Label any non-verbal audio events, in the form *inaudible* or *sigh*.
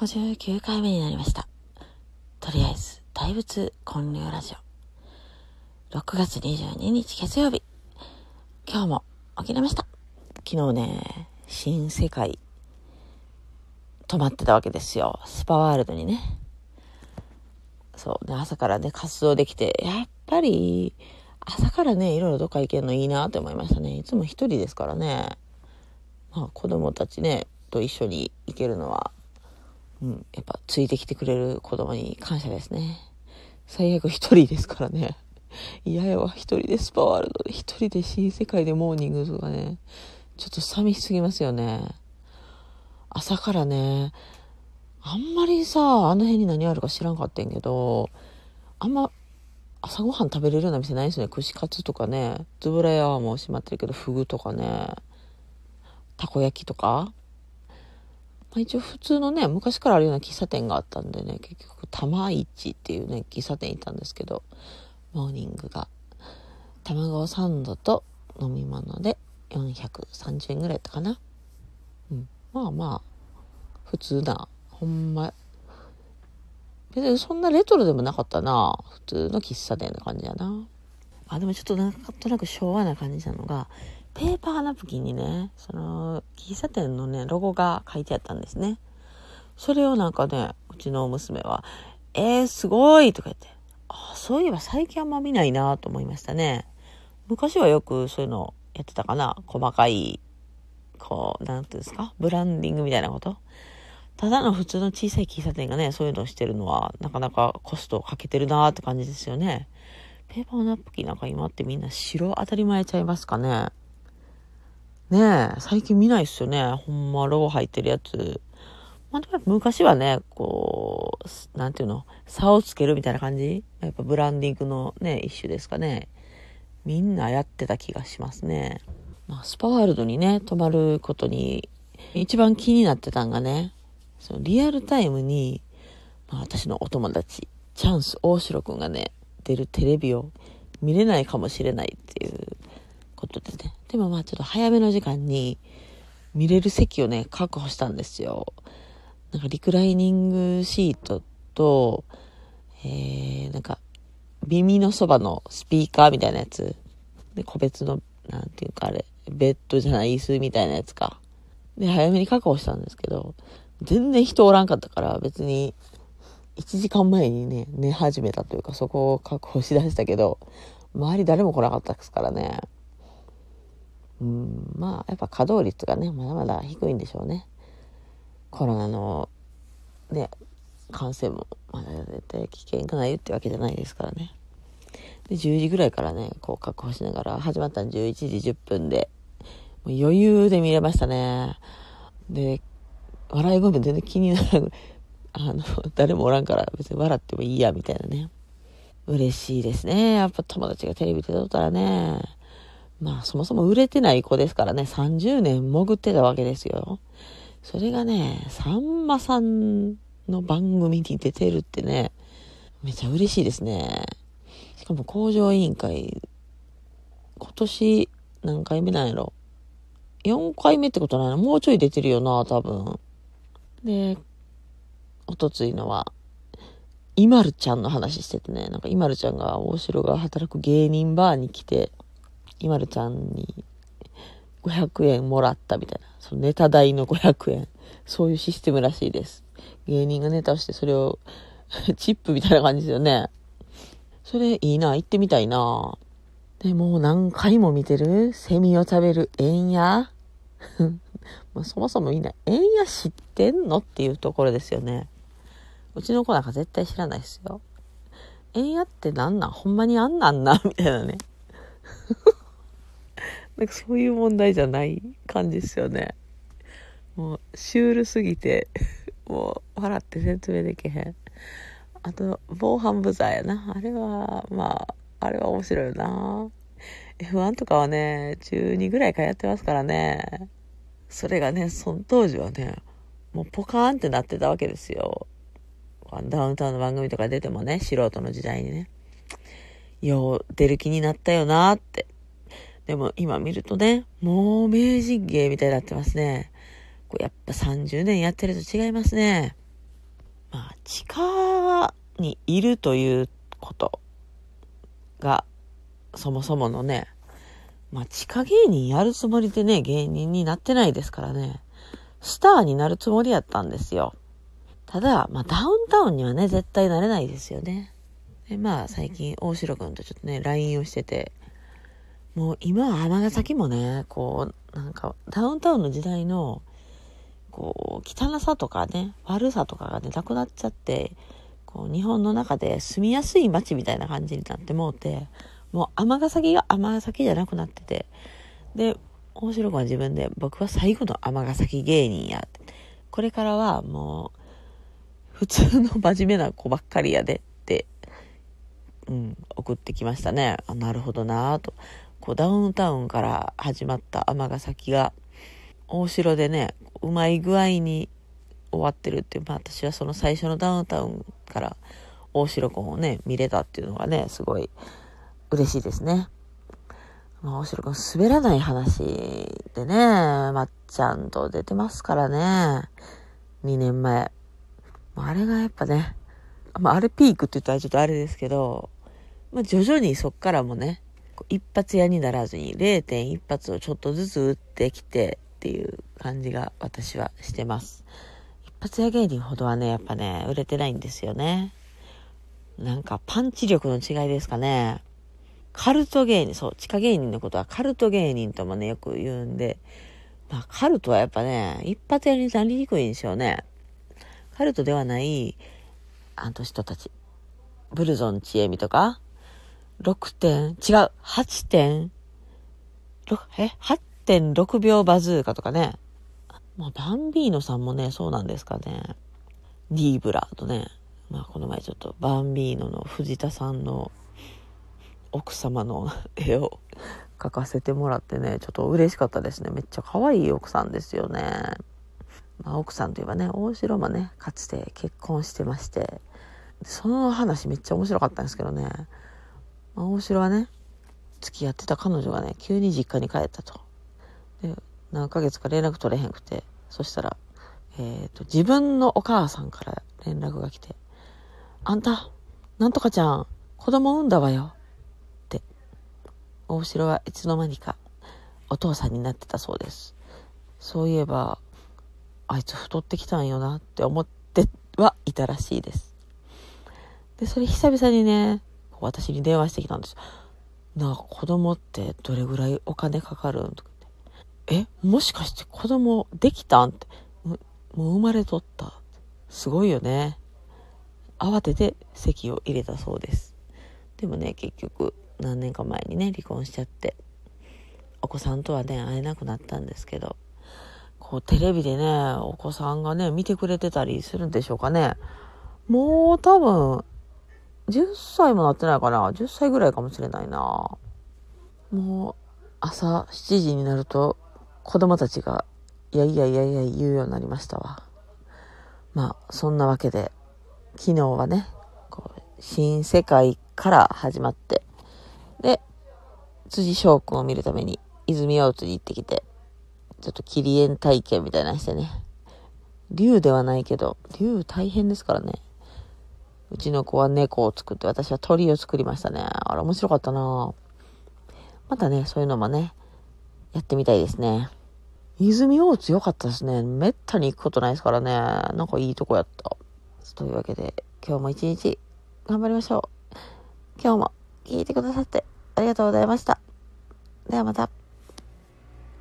59回目になりました。とりあえず、大仏建立ラジオ。6月22日月曜日。今日も起きれました。昨日ね、新世界、泊まってたわけですよ。スパワールドにね。そう。で、朝からね、活動できて、やっぱり、朝からね、いろいろどっか行けるのいいなって思いましたね。いつも一人ですからね。まあ、子供たちね、と一緒に行けるのは、うん、やっぱついてきてくれる子供に感謝ですね。最悪一人ですからね。*laughs* 嫌やわ、一人でスパワールドで、一人で新世界でモーニングとかね、ちょっと寂しすぎますよね。朝からね、あんまりさ、あの辺に何あるか知らんかったんけど、あんま朝ごはん食べれるような店ないですね。串カツとかね、ズブラ屋はもう閉まってるけど、フグとかね、たこ焼きとか。まあ、一応普通のね、昔からあるような喫茶店があったんでね、結局、玉市っていうね、喫茶店行ったんですけど、モーニングが、卵サンドと飲み物で430円ぐらいだったかな。うん。まあまあ、普通な、ほんま、別にそんなレトロでもなかったな。普通の喫茶店な感じやな。あ、でもちょっとなんとなく昭和な感じなのが、ペーパーナプキンにね、その、喫茶店のね、ロゴが書いてあったんですね。それをなんかね、うちの娘は、えー、すごいとか言って、あ、そういえば最近あんま見ないなと思いましたね。昔はよくそういうのやってたかな。細かい、こう、なんていうんですか、ブランディングみたいなこと。ただの普通の小さい喫茶店がね、そういうのをしてるのは、なかなかコストをかけてるなーって感じですよね。ペーパーナプキンなんか今ってみんな白当たり前ちゃいますかね。ねえ、最近見ないっすよね。ほんま、ロゴ入ってるやつ。まあ、でも昔はね、こう、なんていうの、差をつけるみたいな感じ？やっぱブランディングのね、一種ですかね。みんなやってた気がしますね。まあ、スパワールドにね、泊まることに、一番気になってたんがね、そのリアルタイムに、まあ、私のお友達、チャンス大城くんがね、出るテレビを見れないかもしれないっていうことでね。でもまあちょっと早めの時間に見れる席をね、確保したんですよ。なんかリクライニングシートと、えー、なんか耳のそばのスピーカーみたいなやつ。で、個別の、なんていうかあれ、ベッドじゃない椅子みたいなやつか。で、早めに確保したんですけど、全然人おらんかったから別に1時間前にね、寝始めたというかそこを確保しだしたけど、周り誰も来なかったですからね。うん、まあ、やっぱ稼働率がね、まだまだ低いんでしょうね。コロナの、ね、感染もまだ絶対危険がないってわけじゃないですからね。で、10時ぐらいからね、こう確保しながら、始まったの11時10分で、もう余裕で見れましたね。で、笑い声も全然気にならない。あの、誰もおらんから別に笑ってもいいや、みたいなね。嬉しいですね。やっぱ友達がテレビで撮ったらね。まあそもそも売れてない子ですからね、30年潜ってたわけですよ。それがね、さんまさんの番組に出てるってね、めちゃ嬉しいですね。しかも工場委員会、今年何回目なんやろ ?4 回目ってことないのもうちょい出てるよな、多分。で、おとついのは、イマルちゃんの話しててね、なんかイマルちゃんが大城が働く芸人バーに来て、まるちゃんに500円もらったみたいな。そのネタ代の500円。そういうシステムらしいです。芸人がネタをしてそれを *laughs* チップみたいな感じですよね。それいいな、行ってみたいな。で、も何回も見てる？セミを食べる円屋 *laughs* まあそもそもみんな円屋知ってんのっていうところですよね。うちの子なんか絶対知らないですよ。円屋ってなんなん？ほんまにあんなんな？みたいなね。*laughs* なんかそういう問題じゃない感じですよね。もう、シュールすぎて、*laughs* もう、笑って説明できへん。あと、防犯ブザーやな。あれは、まあ、あれは面白いよな。F1 とかはね、中2ぐらいからやってますからね。それがね、その当時はね、もうポカーンってなってたわけですよ。ダウンタウンの番組とか出てもね、素人の時代にね。よう、出る気になったよなって。でも今見るとね、もう名人芸みたいになってますね。こうやっぱ30年やってると違いますね。まあ地下にいるということが、そもそものね、まあ、地下芸人やるつもりでね、芸人になってないですからね、スターになるつもりやったんですよ。ただ、まあ、ダウンタウンにはね、絶対なれないですよね。で、まあ、最近、大城くんとちょっとね、LINE をしてて、もう今は尼崎もね、こう、なんか、ダウンタウンの時代の、こう、汚さとかね、悪さとかがね、なくなっちゃって、こう、日本の中で住みやすい街みたいな感じになってもうて、もう尼崎が尼崎じゃなくなってて、で、大城君は自分で、僕は最後の尼崎芸人や。これからはもう、普通の真面目な子ばっかりやでって、うん、送ってきましたね。あなるほどなぁと。こうダウンタウンから始まった尼崎が、大城でね、うまい具合に終わってるっていう、まあ私はその最初のダウンタウンから大城君をね、見れたっていうのがね、すごい嬉しいですね。まあ、大城君滑らない話でね、まっちゃんと出てますからね。2年前。あれがやっぱね、まあ、あれピークって言ったらちょっとあれですけど、まあ、徐々にそっからもね、一発屋にならずに0.1発をちょっとずつ打ってきてっていう感じが私はしてます。一発屋芸人ほどはね、やっぱね、売れてないんですよね。なんかパンチ力の違いですかね。カルト芸人、そう、地下芸人のことはカルト芸人ともね、よく言うんで、まあカルトはやっぱね、一発屋になりにくいんですよね。カルトではない、あの人たち。ブルゾンちえみとか、6点、違う、8点、え ?8.6 秒バズーカとかね。まあ、バンビーノさんもね、そうなんですかね。ディーブラーとね。まあ、この前ちょっとバンビーノの藤田さんの奥様の絵を描かせてもらってね、ちょっと嬉しかったですね。めっちゃ可愛い奥さんですよね。まあ、奥さんといえばね、大城もね、かつて結婚してまして、その話めっちゃ面白かったんですけどね。大城はね、付き合ってた彼女がね、急に実家に帰ったと。で、何ヶ月か連絡取れへんくて、そしたら、え、ー、と、自分のお母さんから連絡が来て、あんた、なんとかちゃん、子供産んだわよ。って、大城はいつの間にかお父さんになってたそうです。そういえば、あいつ太ってきたんよなって思ってはいたらしいです。で、それ久々にね、私に電話してきたんです。なあ、子供ってどれぐらいお金かかるんとかって。え、もしかして子供できたんって。もう生まれとった。すごいよね。慌てて籍を入れたそうです。でもね、結局何年か前にね、離婚しちゃって、お子さんとはね、会えなくなったんですけど、こうテレビでね、お子さんがね、見てくれてたりするんでしょうかね。もう多分、10歳もなってないかな ?10 歳ぐらいかもしれないな。もう、朝7時になると、子供たちが、いやいやいやいや言うようになりましたわ。まあ、そんなわけで、昨日はね、こう新世界から始まって、で、辻翔くんを見るために泉大津に行ってきて、ちょっと切り絵体験みたいなしてね。竜ではないけど、竜大変ですからね。うちの子は猫を作って、私は鳥を作りましたね。あれ面白かったなまたね、そういうのもね、やってみたいですね。泉大津良かったですね。めったに行くことないですからね。なんかいいとこやった。というわけで、今日も一日頑張りましょう。今日も聞いてくださってありがとうございました。ではまた。